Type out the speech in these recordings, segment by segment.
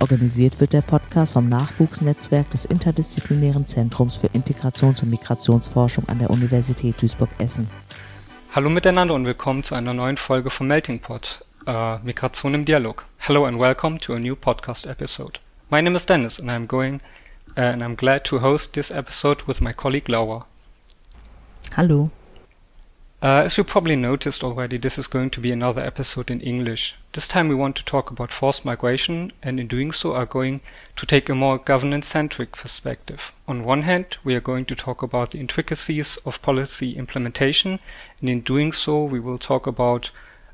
Organisiert wird der Podcast vom Nachwuchsnetzwerk des Interdisziplinären Zentrums für Integrations- und Migrationsforschung an der Universität Duisburg-Essen. Hallo miteinander und willkommen zu einer neuen Folge von Melting Pot, uh, Migration im Dialog. Hello and welcome to a new podcast episode. My name is Dennis and I'm going uh, and I'm glad to host this episode with my colleague Laura. Hallo. Uh, as you probably noticed already, this is going to be another episode in English. This time we want to talk about forced migration, and in doing so are going to take a more governance-centric perspective. On one hand, we are going to talk about the intricacies of policy implementation, and in doing so we will talk about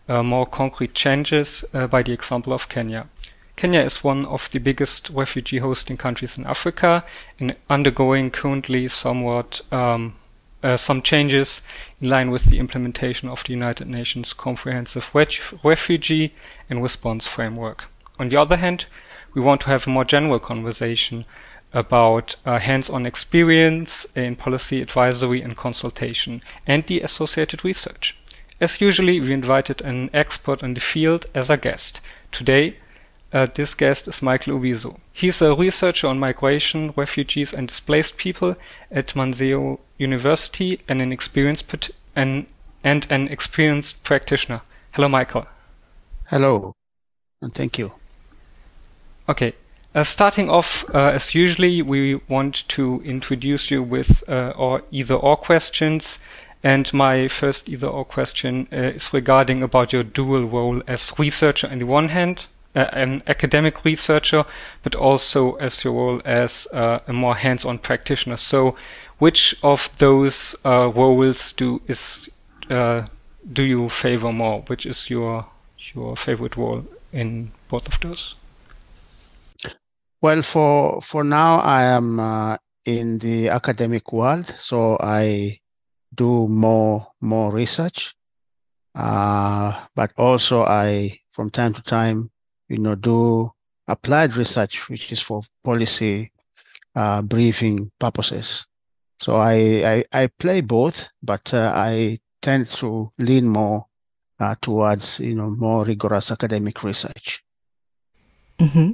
uh, more concrete changes uh, by the example of Kenya. Kenya is one of the biggest refugee hosting countries in Africa and undergoing currently somewhat um, uh, some changes in line with the implementation of the United Nations Comprehensive Refugee and Response Framework. On the other hand, we want to have a more general conversation about uh, hands-on experience in policy advisory and consultation and the associated research. As usually, we invited an expert in the field as a guest. Today, uh, this guest is Michael Owiso. He's a researcher on migration, refugees, and displaced people at Maseno University and an experienced and, and an experienced practitioner. Hello, Michael. Hello, and thank you. Okay. Uh, starting off, uh, as usually, we want to introduce you with uh, or either or questions. And my first either or question uh, is regarding about your dual role as researcher on the one hand an academic researcher, but also as your role as uh, a more hands-on practitioner. So, which of those uh, roles do is uh, do you favor more? Which is your your favorite role in both of those? Well, for for now, I am uh, in the academic world, so I do more more research, uh, but also I from time to time you know, do applied research, which is for policy uh, briefing purposes. So I, I, I play both, but uh, I tend to lean more uh, towards, you know, more rigorous academic research. Mm-hmm.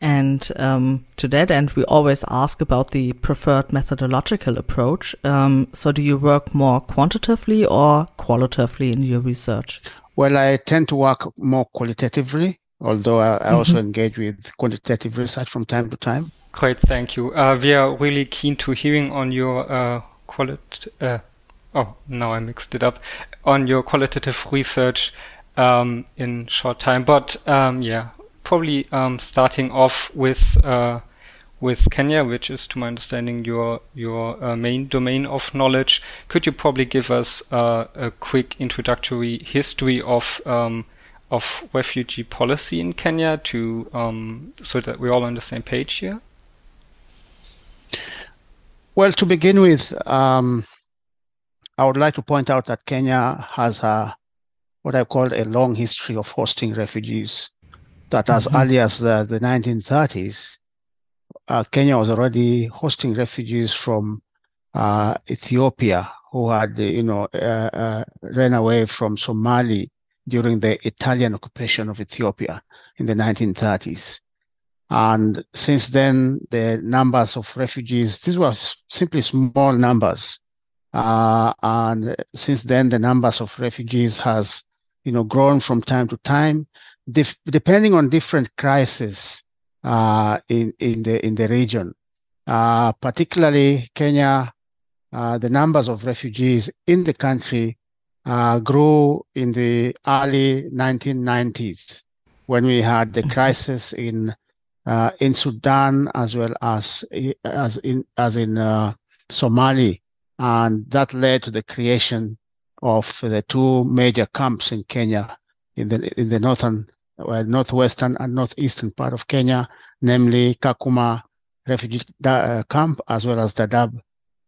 And um, to that end, we always ask about the preferred methodological approach. Um, so, do you work more quantitatively or qualitatively in your research? Well, I tend to work more qualitatively although I, I also mm-hmm. engage with quantitative research from time to time. Great, thank you. Uh, we are really keen to hearing on your uh, qualit. Uh, oh, now I mixed it up. On your qualitative research um, in short time, but um, yeah, probably um, starting off with uh, with Kenya, which is, to my understanding, your your uh, main domain of knowledge. Could you probably give us uh, a quick introductory history of um, of refugee policy in Kenya to um, so that we're all on the same page here? Well, to begin with, um, I would like to point out that Kenya has a what I call a long history of hosting refugees. That as mm-hmm. early as the, the 1930s, uh, Kenya was already hosting refugees from uh, Ethiopia who had, you know, uh, uh ran away from Somali during the Italian occupation of Ethiopia in the 1930s. And since then, the numbers of refugees, these were simply small numbers. Uh, and since then, the numbers of refugees has, you know, grown from time to time, depending on different crises uh, in, in, the, in the region. Uh, particularly Kenya, uh, the numbers of refugees in the country uh, grew in the early 1990s when we had the mm-hmm. crisis in uh, in Sudan as well as as in as in uh, Somali, and that led to the creation of the two major camps in Kenya, in the in the northern, well, northwestern and northeastern part of Kenya, namely Kakuma refugee uh, camp as well as Dadaab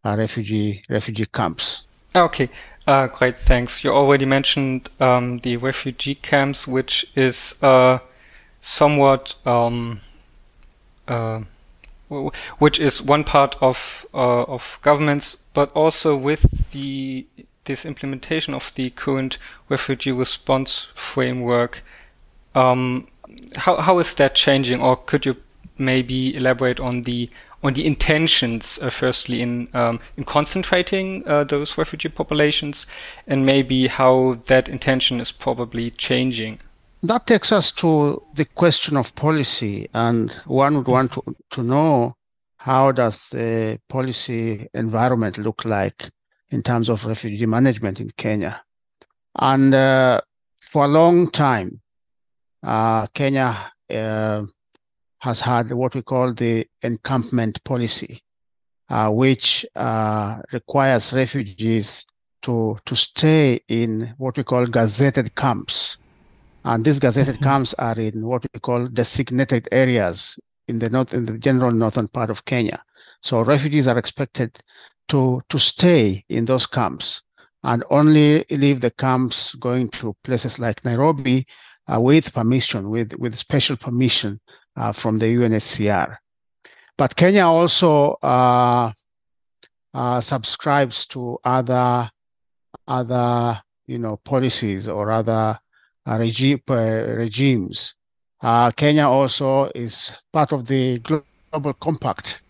uh, refugee refugee camps. Okay, Uh, great, thanks. You already mentioned um, the refugee camps, which is uh, somewhat, um, uh, which is one part of uh, of governments, but also with the this implementation of the current refugee response framework. Um, how how is that changing, or could you maybe elaborate on the on the intentions, uh, firstly, in um, in concentrating uh, those refugee populations, and maybe how that intention is probably changing. That takes us to the question of policy, and one would want to, to know how does the policy environment look like in terms of refugee management in Kenya. And uh, for a long time, uh, Kenya uh, has had what we call the encampment policy, uh, which uh, requires refugees to, to stay in what we call gazetted camps. And these gazetted mm-hmm. camps are in what we call designated areas in the north, in the general northern part of Kenya. So refugees are expected to, to stay in those camps and only leave the camps going to places like Nairobi uh, with permission, with, with special permission uh, from the UNHCR. But Kenya also uh, uh, subscribes to other other you know policies or other uh, regime, uh, regimes. Uh, Kenya also is part of the Global Compact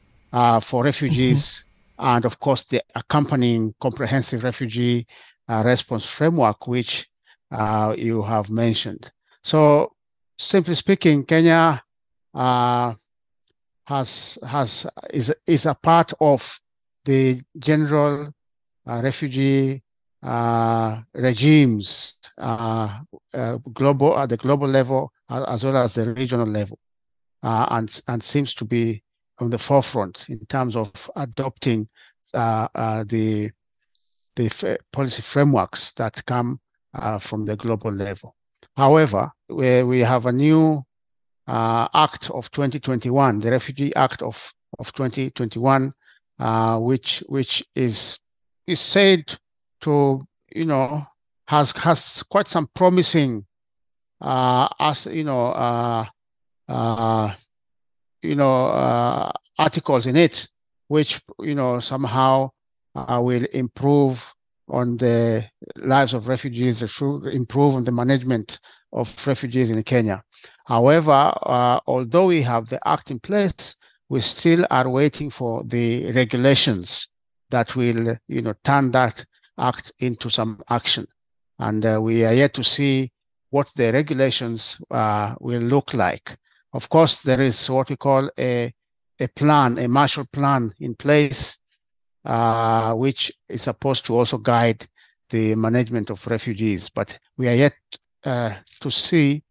for refugees, mm-hmm. and of course the accompanying comprehensive refugee response framework, which you have mentioned. So, simply speaking, Kenya uh, has has is is a part of the general uh, refugee uh, regimes uh, uh, global at the global level as well as the regional level, uh, and and seems to be on the forefront in terms of adopting the the policy frameworks that come from the global level. However, we, we have a new uh, Act of 2021, the Refugee Act of, of 2021, uh, which which is is said to you know has has quite some promising uh, as you know uh, uh, you know uh, articles in it, which you know somehow uh, will improve on the lives of refugees, improve on the management of refugees in Kenya. However, uh, although we have the act in place, we still are waiting for the regulations that will, you know, turn that act into some action. And uh, we are yet to see what the regulations uh, will look like. Of course, there is what we call a, a plan, a Marshall Plan in place, uh, which is supposed to also guide the management of refugees. But we are yet uh, to see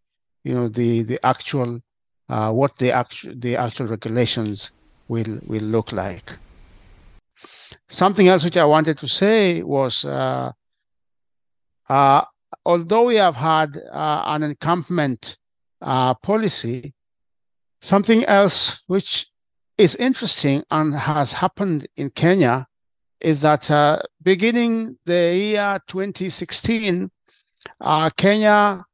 you know the the actual uh, what the actual the actual regulations will will look like. Something else which I wanted to say was, uh, uh, although we have had uh, an encampment uh, policy, something else which is interesting and has happened in Kenya is that uh, beginning the year 2016, Kenya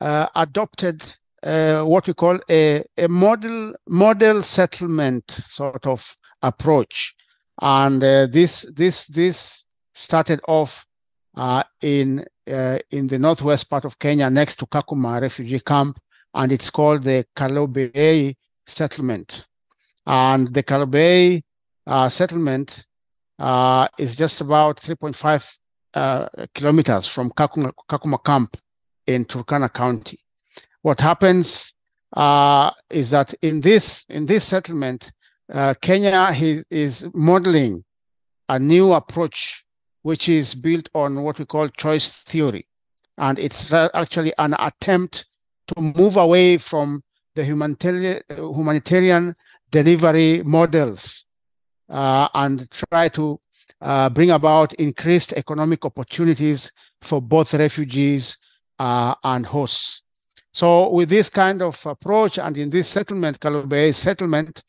adopted uh, what we call a, a model model settlement sort of approach, and uh, this this this started off uh, in uh, in the northwest part of Kenya, next to Kakuma refugee camp, and it's called the Kalobeyei settlement. And the Kalobeyei uh, settlement is just about 3.5 kilometers from Kakuma, Kakuma camp in Turkana County. What happens uh, is that in this in this settlement, uh, Kenya he, is modeling a new approach, which is built on what we call choice theory, and it's actually an attempt to move away from the humanitarian humanitarian delivery models uh, and try to uh, bring about increased economic opportunities for both refugees uh, and hosts. So with this kind of approach and in this settlement, Kalobeyei settlement,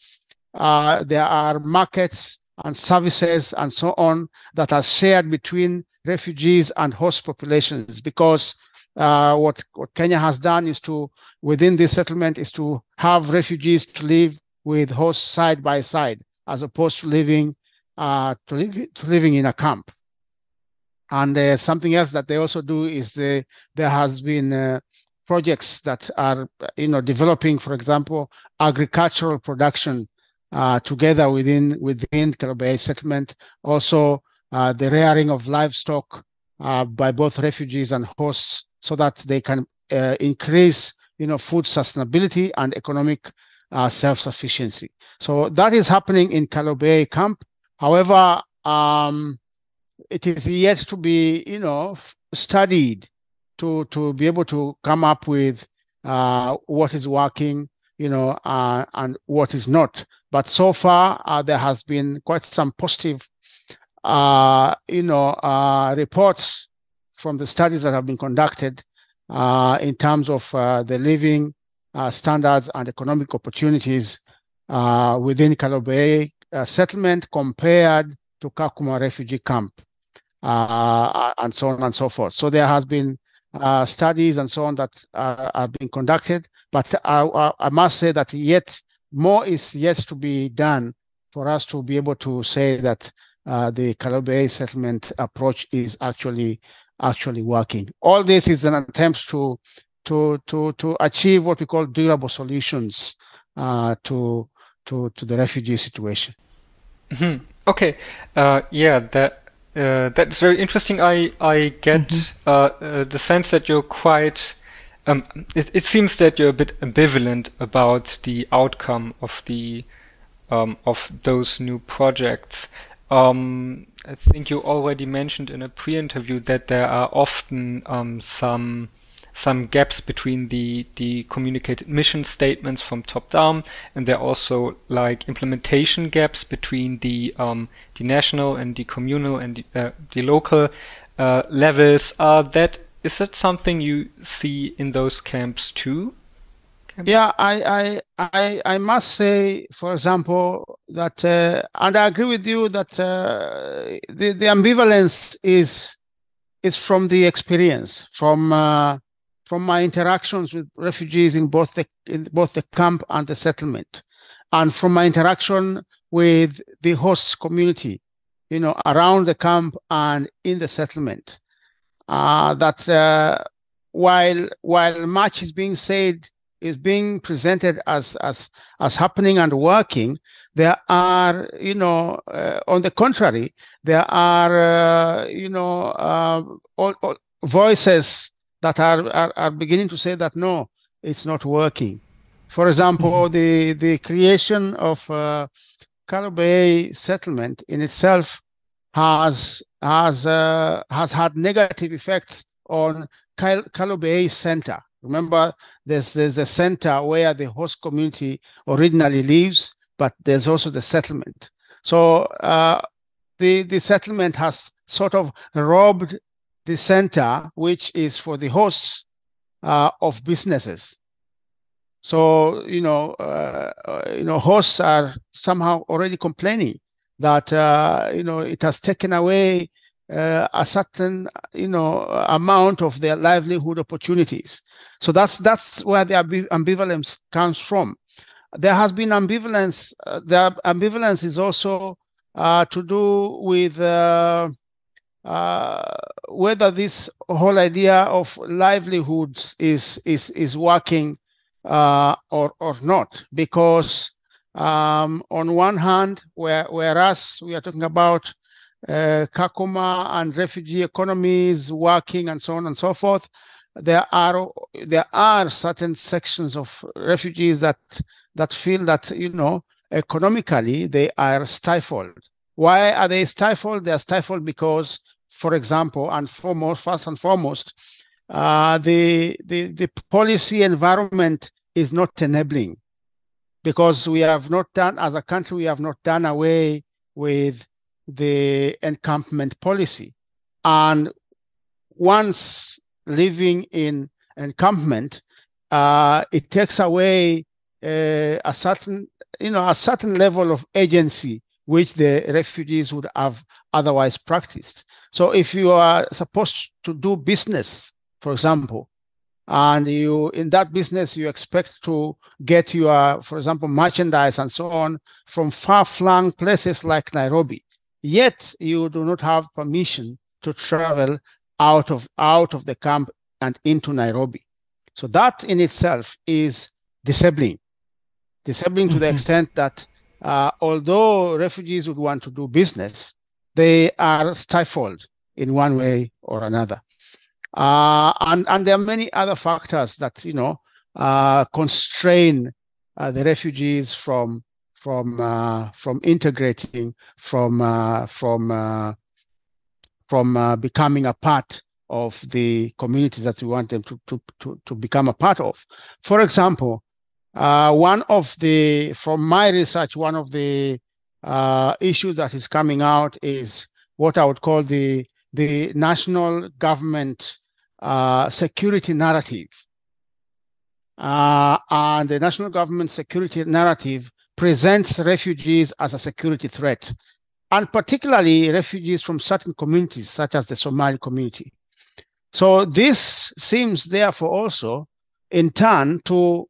uh, there are markets and services and so on that are shared between refugees and host populations because uh, what, what Kenya has done is to, within this settlement, is to have refugees to live with hosts side by side, as opposed to living uh, to, live, to living in a camp. And uh, something else that they also do is they, there has been uh, projects that are, you know, developing, for example, agricultural production uh, together within within Kalobeyei settlement. Also, uh, the rearing of livestock uh, by both refugees and hosts, so that they can uh, increase, you know, food sustainability and economic uh, self-sufficiency. So that is happening in Kalobeyei camp. However, um, it is yet to be, you know, studied to to be able to come up with uh, what is working, you know, uh, and what is not. But so far, uh, there has been quite some positive, uh, you know, uh, reports from the studies that have been conducted uh, in terms of the living standards and economic opportunities within Kalobeyei settlement compared to Kakuma refugee camp and so on and so forth. So there has been uh, studies and so on that uh, are being conducted, but I, I, must say that yet more is yet to be done for us to be able to say that uh, the Kalobeyei settlement approach is actually actually working. All this is an attempt to to to to achieve what we call durable solutions uh, to to to the refugee situation. Mm-hmm. Okay, uh, yeah, that uh, that's very interesting. I I get mm-hmm. uh, uh, the sense that you're quite. Um, it, it seems that you're a bit ambivalent about the outcome of the um, of those new projects. Um, I think you already mentioned in a pre-interview that there are often um, some some gaps between the the communicated mission statements from top down, and there are also like implementation gaps between the um, the national and the communal and the, uh, the local uh, levels. Are that is that something you see in those camps too? Yeah, I, I, I, I must say, for example, that, uh, and I agree with you that uh, the the ambivalence is is from the experience, from uh, from my interactions with refugees in both the in both the camp and the settlement, and from my interaction with the host community, you know, around the camp and in the settlement, uh, that uh, while while much is being said is being presented as as as happening and working, there are you know uh, on the contrary there are uh, you know uh, all, all voices that are, are, are beginning to say that no, it's not working. For example, mm-hmm. the, the creation of uh, Bay settlement in itself has has uh, has had negative effects on Kal- Bay Center. Remember, there's there's a center where the host community originally lives, but there's also the settlement. So uh, the the settlement has sort of robbed the center, which is for the hosts uh, of businesses. So you know, uh, uh, you know, hosts are somehow already complaining that uh, you know it has taken away uh, a certain you know amount of their livelihood opportunities. So that's that's where the ambivalence comes from. There has been ambivalence. Uh, the ambivalence is also to do with uh, whether this whole idea of livelihoods is is is working uh, or or not. Because um, on one hand where, whereas we are talking about uh, Kakuma and refugee economies working and so on and so forth there are there are certain sections of refugees that that feel that you know economically they are stifled why are they stifled? They are stifled because, for example, and foremost, first and foremost, uh, the, the the policy environment is not enabling because we have not done as a country we have not done away with the encampment policy and once living in encampment uh, it takes away uh, a certain you know a certain level of agency which the refugees would have otherwise practiced. So if you are supposed to do business, for example, and you in that business you expect to get your for example merchandise and so on from far-flung places like nairobi yet you do not have permission to travel out of out of the camp and into nairobi so that in itself is disabling disabling mm-hmm. to the mm-hmm. extent that uh, although refugees would want to do business they are stifled in one way or another uh, and, and there are many other factors that, you know, uh, constrain uh, the refugees from from uh, from integrating, from uh, from from becoming a part of the communities that we want them to to to, to become a part of. For example, one of the from my research, one of the issues that is coming out is what I would call the the national government uh, security narrative. Uh, and the national government security narrative presents refugees as a security threat, and particularly refugees from certain communities, such as the Somali community. So this seems therefore also in turn to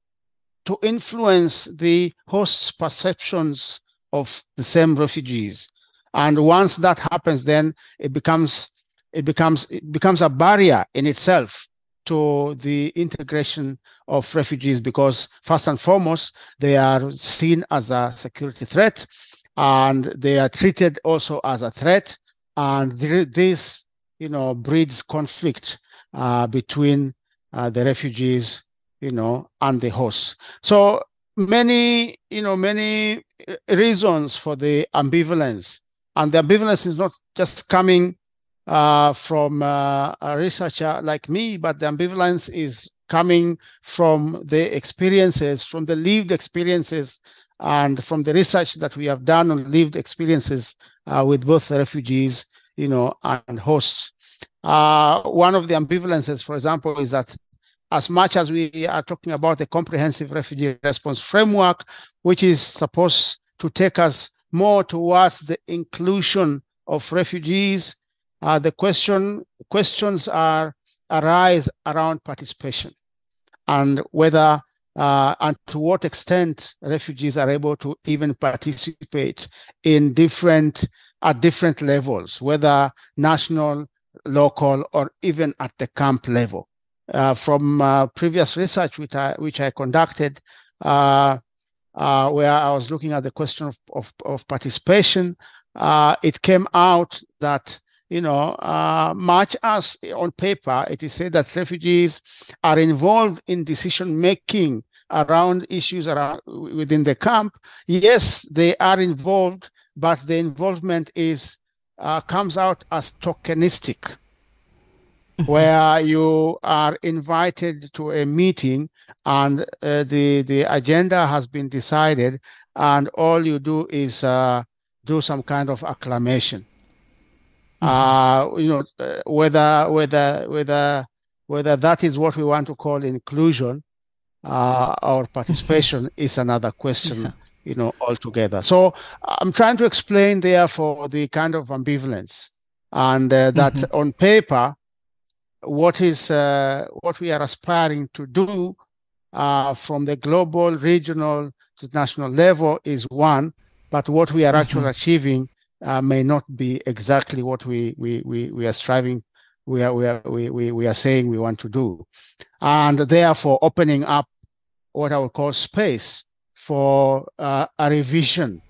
to influence the host's perceptions of the same refugees. And once that happens, then it becomes it becomes it becomes a barrier in itself to the integration of refugees because first and foremost they are seen as a security threat and they are treated also as a threat and this you know breeds conflict uh, between uh, the refugees you know and the hosts so many you know many uh, reasons for the ambivalence and the ambivalence is not just coming uh, from uh, a researcher like me, but the ambivalence is coming from the experiences, from the lived experiences, and from the research that we have done on lived experiences uh, with both refugees, you know, and hosts. Uh, one of the ambivalences, for example, is that as much as we are talking about a comprehensive refugee response framework, which is supposed to take us more towards the inclusion of refugees uh, the question questions are arise around participation and whether uh, and to what extent refugees are able to even participate in different at different levels, whether national, local, or even at the camp level. Uh, from uh, previous research which I which I conducted, uh, where I was looking at the question of of, of participation, it came out that you know, uh, much as on paper it is said that refugees are involved in decision making around issues around within the camp. Yes, they are involved, but the involvement is uh, comes out as tokenistic. where you are invited to a meeting and uh, the the agenda has been decided, and all you do is uh, do some kind of acclamation uh, you know, uh, whether whether whether whether that is what we want to call inclusion uh, or participation is another question. Yeah. You know, altogether. So I'm trying to explain, therefore, the kind of ambivalence, and uh, that mm-hmm. on paper, what is uh, what we are aspiring to do uh, from the global, regional to national level is one, but what we are mm-hmm. actually achieving uh, may not be exactly what we we we, we are striving we are we are we, we, we are saying we want to do and therefore opening up what i would call space for uh, a revision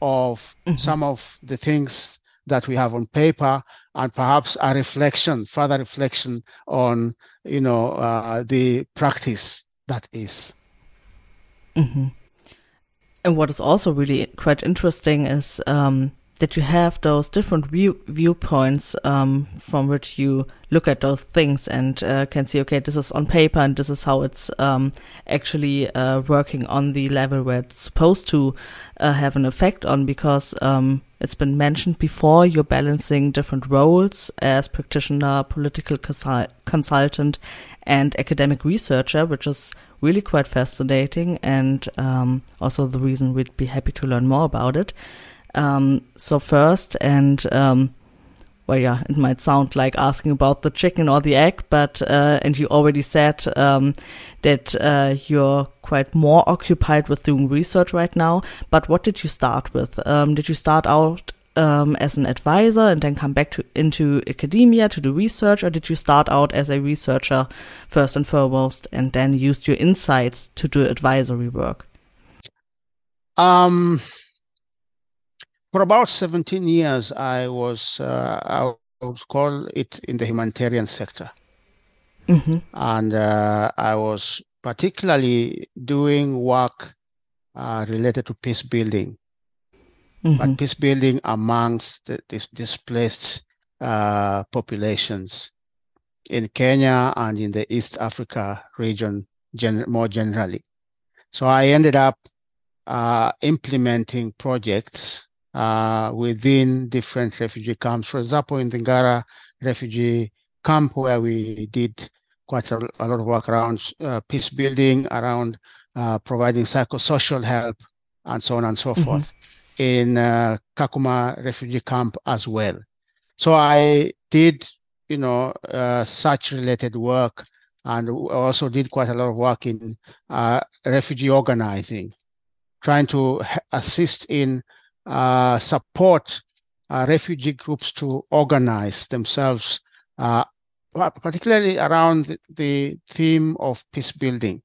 of mm-hmm. some of the things that we have on paper and perhaps a reflection further reflection on you know uh, the practice that is mm-hmm. and what is also really quite interesting is um, that you have those different view viewpoints um, from which you look at those things and uh, can see, okay, this is on paper and this is how it's um, actually uh, working on the level where it's supposed to uh, have an effect on because um, it's been mentioned before you're balancing different roles as practitioner, political consul consultant, and academic researcher, which is really quite fascinating and um, also the reason we'd be happy to learn more about it. Um, so first, and um, well, yeah, it might sound like asking about the chicken or the egg, but uh, and you already said um, that uh, you're quite more occupied with doing research right now. But what did you start with? Um, did you start out um, as an advisor and then come back to into academia to do research, or did you start out as a researcher first and foremost, and then used your insights to do advisory work? Um, for about 17 years, I was uh, I would call it in the humanitarian sector, mm-hmm. and uh, I was particularly doing work uh, related to peace building mm-hmm. but peace building amongst the, displaced uh, populations in Kenya and in the East Africa region gen- more generally. So I ended up uh, implementing projects uh, within different refugee camps. For example, in the Ngara refugee camp, where we did quite a, a lot of work around uh, peace building, around uh, providing psychosocial help, and so on and so mm-hmm. forth in uh, Kakuma refugee camp as well. So I did, you know, uh, such related work and also did quite a lot of work in uh, refugee organizing, trying to assist in support uh, refugee groups to organize themselves, uh, particularly around the theme of peace building.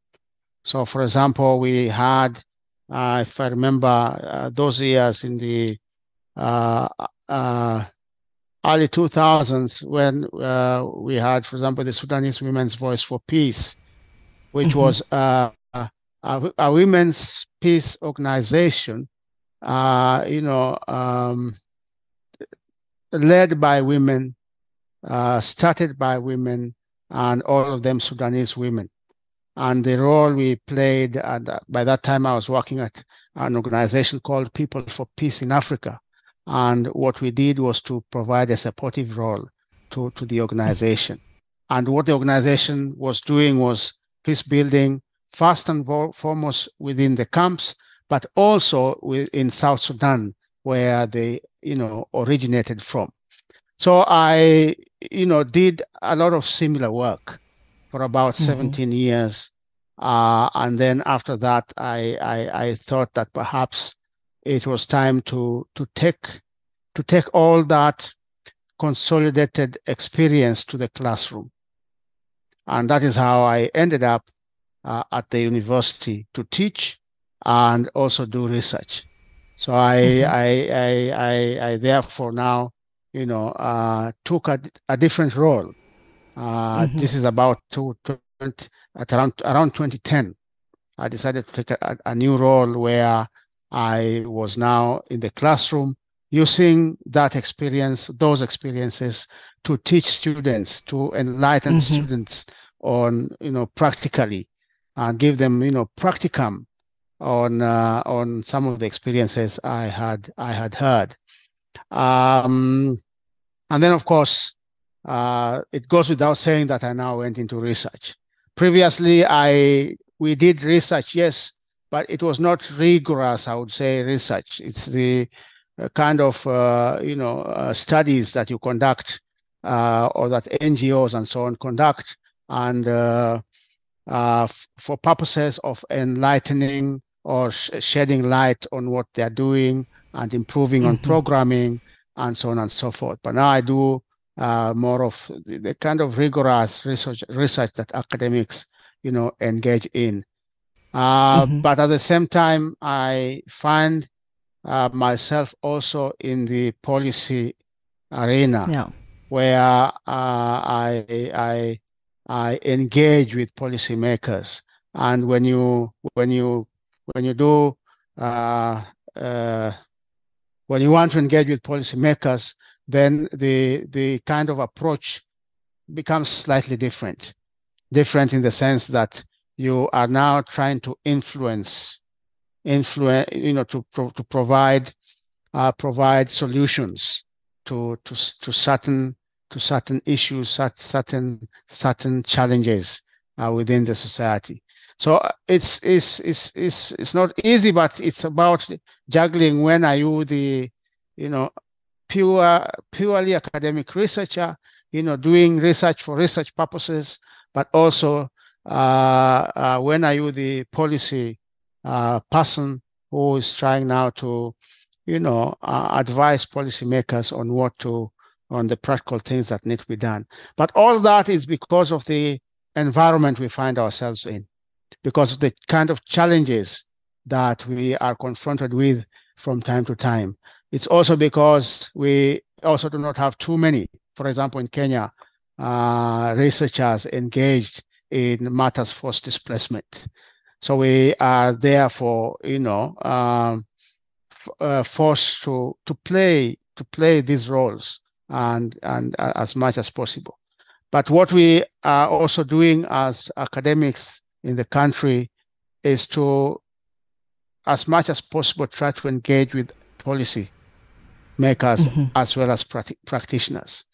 So, for example, we had uh, if I remember uh, those years in the uh, uh early 2000s when uh, we had, for example, the Sudanese Women's Voice for Peace, which mm-hmm. was uh, a, a, women's peace organization, you know, um, led by women, uh, started by women, and all of them Sudanese women and the role we played. And by that time, I was working at an organization called People for Peace in Africa. And what we did was to provide a supportive role to, to the organization. And what the organization was doing was peace building, first and foremost within the camps, but also in South Sudan, where they, you know, originated from. So I, you know, did a lot of similar work for about mm-hmm. 17 years. Uh, and then after that, I, I, I thought that perhaps it was time to to take to take all that consolidated experience to the classroom, and that is how I ended up uh, at the university to teach and also do research. So I mm-hmm. I, I, I I therefore now you know uh, took a, a different role uh, mm-hmm. This is about two, 20, at around around 2010. I decided to take a, a, new role where I was now in the classroom using that experience, those experiences, to teach students, to enlighten mm-hmm. students on you know practically, and give them you know practicum on uh, on some of the experiences I had I had heard. Um, and then of course uh, it goes without saying that I now went into research. Previously, I we did research, yes, but it was not rigorous. I would say research. It's the uh, kind of uh, you know uh, studies that you conduct uh, or that NGOs and so on conduct, and uh, f- for purposes of enlightening or sh- shedding light on what they're doing and improving mm-hmm. on programming and so on and so forth. But now I do uh, more of the, the, kind of rigorous research research that academics, you know, engage in. Uh, mm-hmm. But at the same time, I find uh, myself also in the policy arena, yeah. where uh, I I I engage with policymakers, and when you when you when you do uh, uh, when you want to engage with policymakers, then the the kind of approach becomes slightly different. Different in the sense that you are now trying to influence, influence, you know, to to provide uh, provide solutions to to to certain to certain issues, certain certain challenges uh, within the society. So uh, it's it's it's it's it's not easy, but it's about juggling when are you the you know, pure, purely academic researcher, you know, doing research for research purposes, but also uh, uh, when are you the policy uh, person who is trying now to, you know, uh, advise policymakers on what to, on the practical things that need to be done. But all that is because of the environment we find ourselves in, because of the kind of challenges that we are confronted with from time to time. It's also because we also do not have too many, for example, in Kenya, uh, researchers engaged in matters forced displacement. So we are therefore, you know, um, uh, forced to to play to play these roles and and uh, as much as possible. But what we are also doing as academics in the country is to, as much as possible, try to engage with policy makers mm-hmm. as well as practitioners,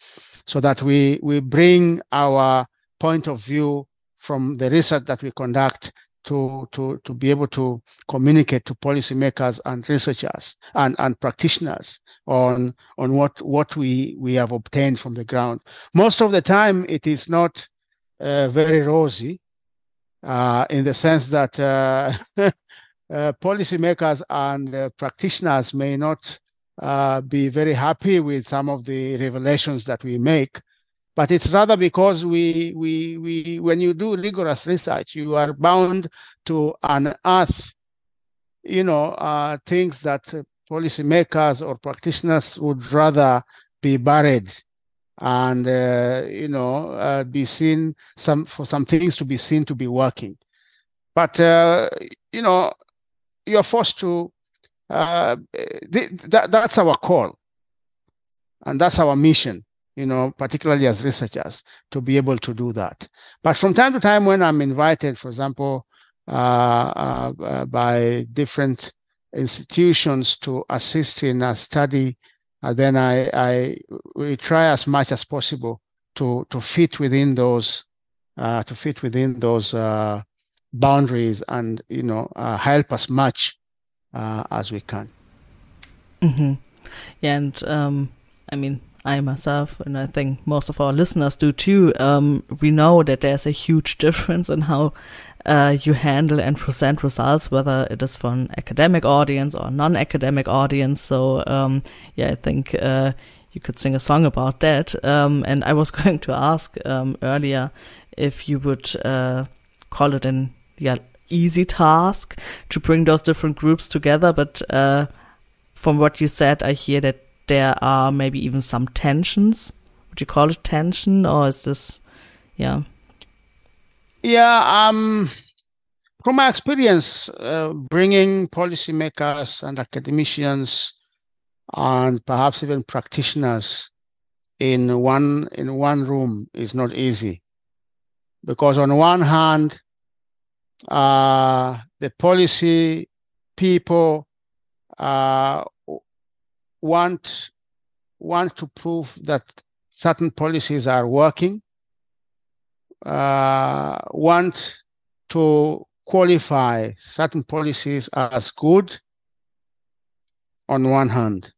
so that we we bring our point of view from the research that we conduct to, to, to be able to communicate to policymakers and researchers and, and practitioners on, on what, what we, we have obtained from the ground. Most of the time, it is not uh, very rosy uh, in the sense that uh, uh policymakers and uh, practitioners may not be very happy with some of the revelations that we make but it's rather because we we we when you do rigorous research you are bound to unearth you know things that policymakers or practitioners would rather be buried and uh, you know uh, be seen some for some things to be seen to be working but uh, you know you're forced to th- that, that's our call and that's our mission you know, particularly as researchers, to be able to do that. But from time to time, when I'm invited, for example, uh, uh, by different institutions to assist in a study, then I, I we try as much as possible to to fit within those uh, to fit within those uh, boundaries and you know help as much as we can. Mm-hmm. Yeah, and um, I mean, I myself, and I think most of our listeners do too, um, we know that there's a huge difference in how uh, you handle and present results, whether it is for an academic audience or non-academic audience. So, um, yeah, I think uh, you could sing a song about that. Um, and I was going to ask um, earlier if you would uh, call it an yeah easy task to bring those different groups together, but uh, from what you said, I hear that there are maybe even some tensions. Would you call it tension, or is this, yeah? Yeah, um, from my experience, uh, bringing policymakers and academicians and perhaps even practitioners in one in one room is not easy, because on one hand, uh, the policy people uh, want want to prove that certain policies are working, uh, want to qualify certain policies as good on one hand.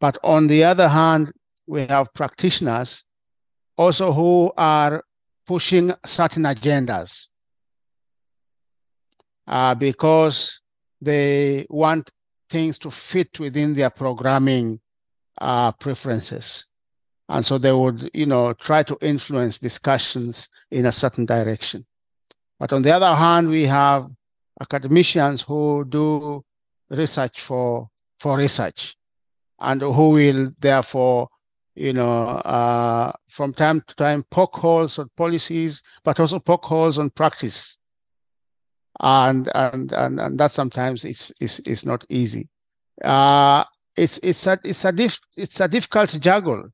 But on the other hand, we have practitioners also who are pushing certain agendas uh, because they want things to fit within their programming uh, preferences. And so they would, you know, try to influence discussions in a certain direction. But on the other hand, we have academicians who do research for for research, and who will therefore, you know, uh, from time to time poke holes on policies, but also poke holes on practice and and and, and that sometimes is is is not easy. Uh, it's it's a it's a diff, it's a difficult juggle,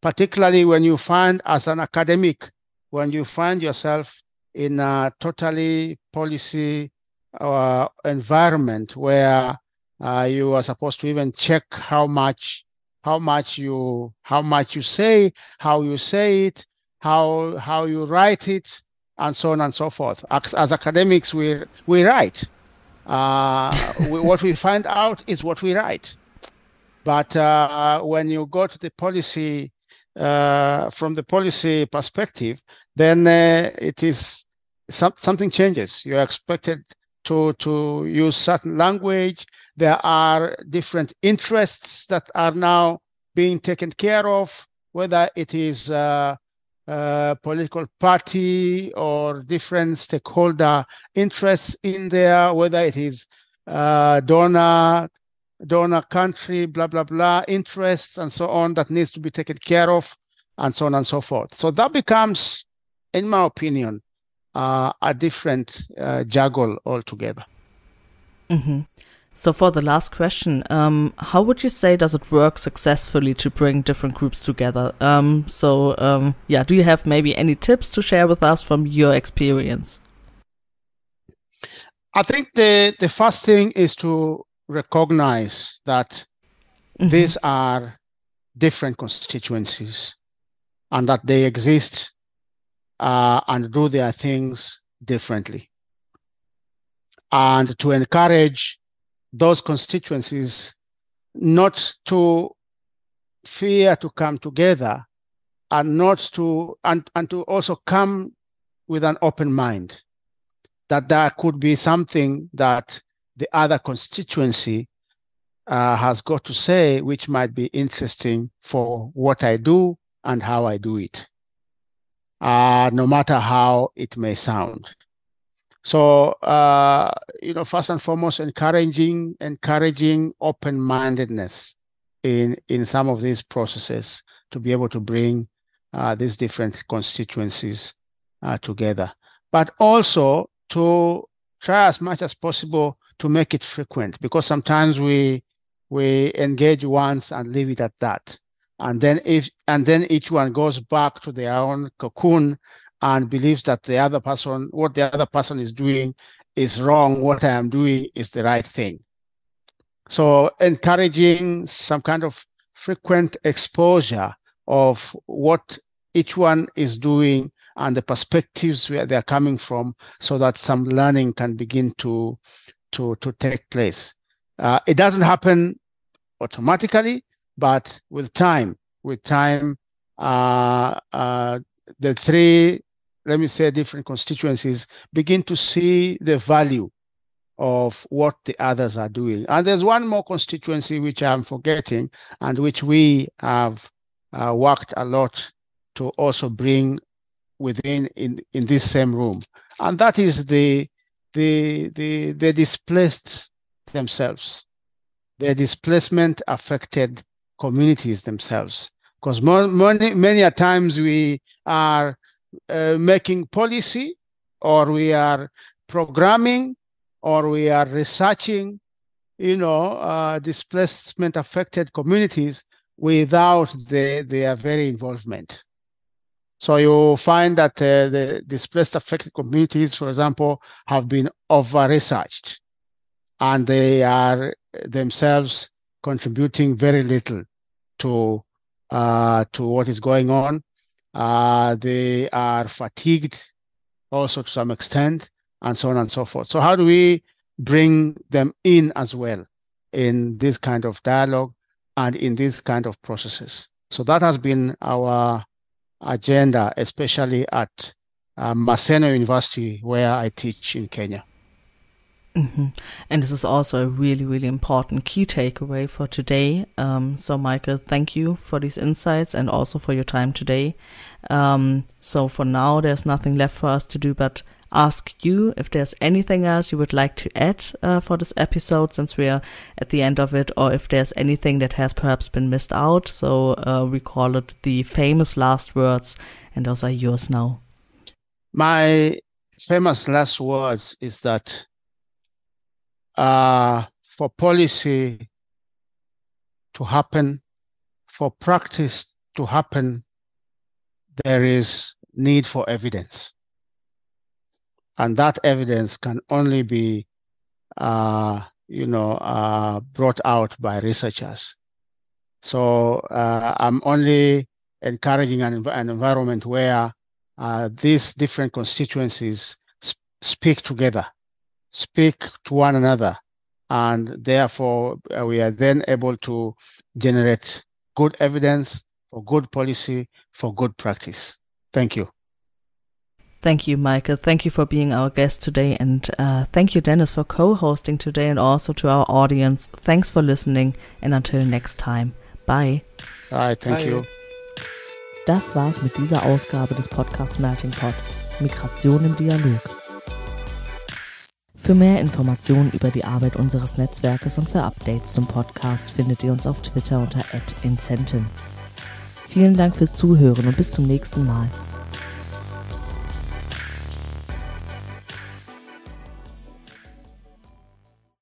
particularly when you find as an academic when you find yourself in a totally policy uh, environment where uh, you are supposed to even check how much how much you how much you say, how you say it, how how you write it, and so on and so forth. As, as academics, we we write. Uh, we, what we find out is what we write. But uh, when you go to the policy, from the policy perspective, then uh, it is some, something changes. You're expected to, to use certain language. There are different interests that are now being taken care of, whether it is uh, uh, political party or different stakeholder interests in there, whether it is uh, donor, donor country, blah, blah, blah, interests and so on that needs to be taken care of, and so on and so forth. So that becomes, in my opinion, uh, a different uh, juggle altogether. Mm-hmm. So for the last question, um, how would you say does it work successfully to bring different groups together? Um, so um, yeah, do you have maybe any tips to share with us from your experience? I think the the first thing is to recognize that mm-hmm. these are different constituencies and that they exist uh, and do their things differently. And to encourage those constituencies not to fear to come together and not to and, and to also come with an open mind that there could be something that the other constituency uh, has got to say which might be interesting for what I do and how I do it, uh, no matter how it may sound. So, uh, you know, first and foremost, encouraging encouraging open-mindedness in in some of these processes to be able to bring uh, these different constituencies uh, together, but also to try as much as possible to make it frequent, because sometimes we we engage once and leave it at that, and then if and then each one goes back to their own cocoon and believes that the other person, what the other person is doing is wrong, what I am doing is the right thing. So encouraging some kind of frequent exposure of what each one is doing and the perspectives where they're coming from so that some learning can begin to to to take place uh, it doesn't happen automatically but with time with time uh, uh, the three let me say, different constituencies begin to see the value of what the others are doing. And there's one more constituency which I'm forgetting and which we have uh, worked a lot to also bring within in, in this same room. And that is the the the the displaced themselves, Their displacement affected communities themselves. Because many many a times we are uh, making policy or we are programming or we are researching you know uh, displacement affected communities without the, their very involvement so you find that uh, the displaced affected communities for example have been over researched and they are themselves contributing very little to uh, to what is going on uh, they are fatigued also to some extent, and so on and so forth. So, how do we bring them in as well in this kind of dialogue and in this kind of processes? So, that has been our agenda, especially at uh, Maseno University, where I teach in Kenya. Mm-hmm. And this is also a really, really important key takeaway for today. Um, so, Michael, thank you for these insights and also for your time today. Um, so, for now, there's nothing left for us to do but ask you if there's anything else you would like to add uh, for this episode since we are at the end of it, or if there's anything that has perhaps been missed out. So, uh, we call it the famous last words, and those are yours now. My famous last words is that uh, for policy to happen, for practice to happen, there is need for evidence. And that evidence can only be, uh, you know, uh, brought out by researchers. So uh, I'm only encouraging an, an environment where uh, these different constituencies sp- speak together speak to one another And therefore, uh, we are then able to generate good evidence for good policy, for good practice. Thank you. Thank you, Michael. Thank you for being our guest today. And uh, thank you, Dennis, for co hosting today and also to our audience. Thanks for listening. And until next time. Bye. Bye. Thank Bye. you. Das war's mit dieser Ausgabe des Podcasts Melting Pot. Migration im Dialog. Für mehr Informationen über die Arbeit unseres Netzwerkes und für Updates zum Podcast findet ihr uns auf Twitter unter @incenten. Vielen Dank fürs Zuhören und bis zum nächsten Mal.